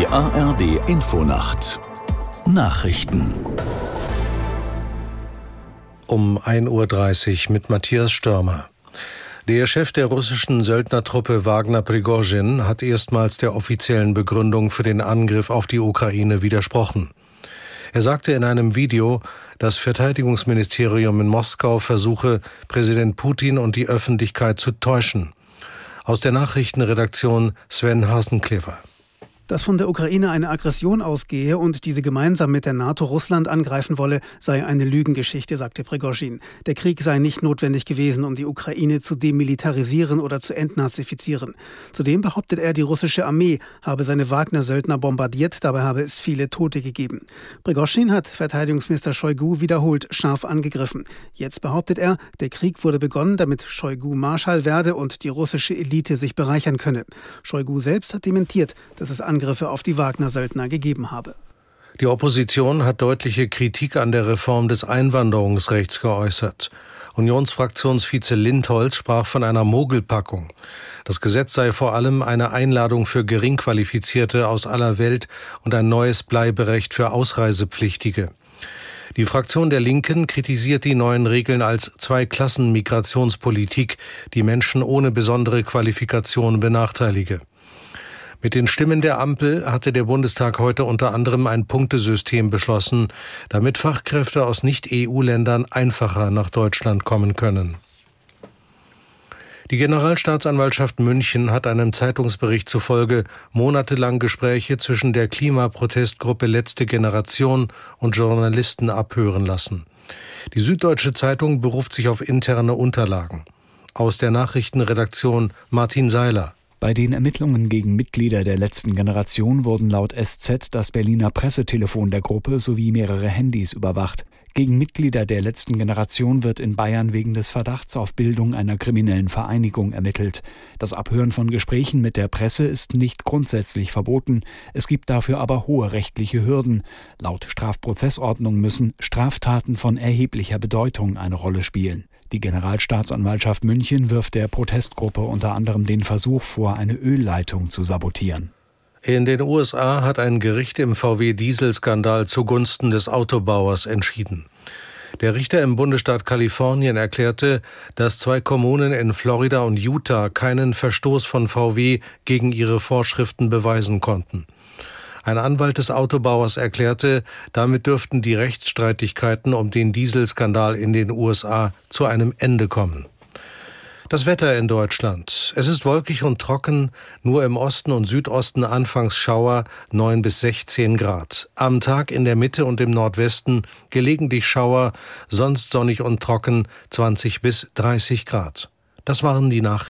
Die ARD Infonacht Nachrichten um 1.30 Uhr mit Matthias Stürmer. Der Chef der russischen Söldnertruppe Wagner Prigozhin hat erstmals der offiziellen Begründung für den Angriff auf die Ukraine widersprochen. Er sagte in einem Video, das Verteidigungsministerium in Moskau versuche, Präsident Putin und die Öffentlichkeit zu täuschen. Aus der Nachrichtenredaktion Sven Hasenklever. Dass von der Ukraine eine Aggression ausgehe und diese gemeinsam mit der NATO Russland angreifen wolle, sei eine Lügengeschichte, sagte Prigozhin. Der Krieg sei nicht notwendig gewesen, um die Ukraine zu demilitarisieren oder zu entnazifizieren. Zudem behauptet er, die russische Armee habe seine Wagner-Söldner bombardiert, dabei habe es viele Tote gegeben. Prigozhin hat Verteidigungsminister Shoigu wiederholt scharf angegriffen. Jetzt behauptet er, der Krieg wurde begonnen, damit Shoigu Marschall werde und die russische Elite sich bereichern könne. Shoigu selbst hat dementiert, dass es Angriffe auf die Wagner-Söldner gegeben habe. Die Opposition hat deutliche Kritik an der Reform des Einwanderungsrechts geäußert. Unionsfraktionsvize Lindholz sprach von einer Mogelpackung. Das Gesetz sei vor allem eine Einladung für Geringqualifizierte aus aller Welt und ein neues Bleiberecht für Ausreisepflichtige. Die Fraktion der Linken kritisiert die neuen Regeln als Zweiklassenmigrationspolitik, die Menschen ohne besondere Qualifikation benachteilige. Mit den Stimmen der Ampel hatte der Bundestag heute unter anderem ein Punktesystem beschlossen, damit Fachkräfte aus Nicht-EU-Ländern einfacher nach Deutschland kommen können. Die Generalstaatsanwaltschaft München hat einem Zeitungsbericht zufolge monatelang Gespräche zwischen der Klimaprotestgruppe Letzte Generation und Journalisten abhören lassen. Die Süddeutsche Zeitung beruft sich auf interne Unterlagen. Aus der Nachrichtenredaktion Martin Seiler. Bei den Ermittlungen gegen Mitglieder der letzten Generation wurden laut SZ das Berliner Pressetelefon der Gruppe sowie mehrere Handys überwacht. Gegen Mitglieder der letzten Generation wird in Bayern wegen des Verdachts auf Bildung einer kriminellen Vereinigung ermittelt. Das Abhören von Gesprächen mit der Presse ist nicht grundsätzlich verboten. Es gibt dafür aber hohe rechtliche Hürden. Laut Strafprozessordnung müssen Straftaten von erheblicher Bedeutung eine Rolle spielen. Die Generalstaatsanwaltschaft München wirft der Protestgruppe unter anderem den Versuch vor, eine Ölleitung zu sabotieren. In den USA hat ein Gericht im VW-Dieselskandal zugunsten des Autobauers entschieden. Der Richter im Bundesstaat Kalifornien erklärte, dass zwei Kommunen in Florida und Utah keinen Verstoß von VW gegen ihre Vorschriften beweisen konnten. Ein Anwalt des Autobauers erklärte, damit dürften die Rechtsstreitigkeiten um den Dieselskandal in den USA zu einem Ende kommen. Das Wetter in Deutschland. Es ist wolkig und trocken, nur im Osten und Südosten anfangs Schauer 9 bis 16 Grad. Am Tag in der Mitte und im Nordwesten gelegentlich Schauer, sonst sonnig und trocken 20 bis 30 Grad. Das waren die Nachrichten.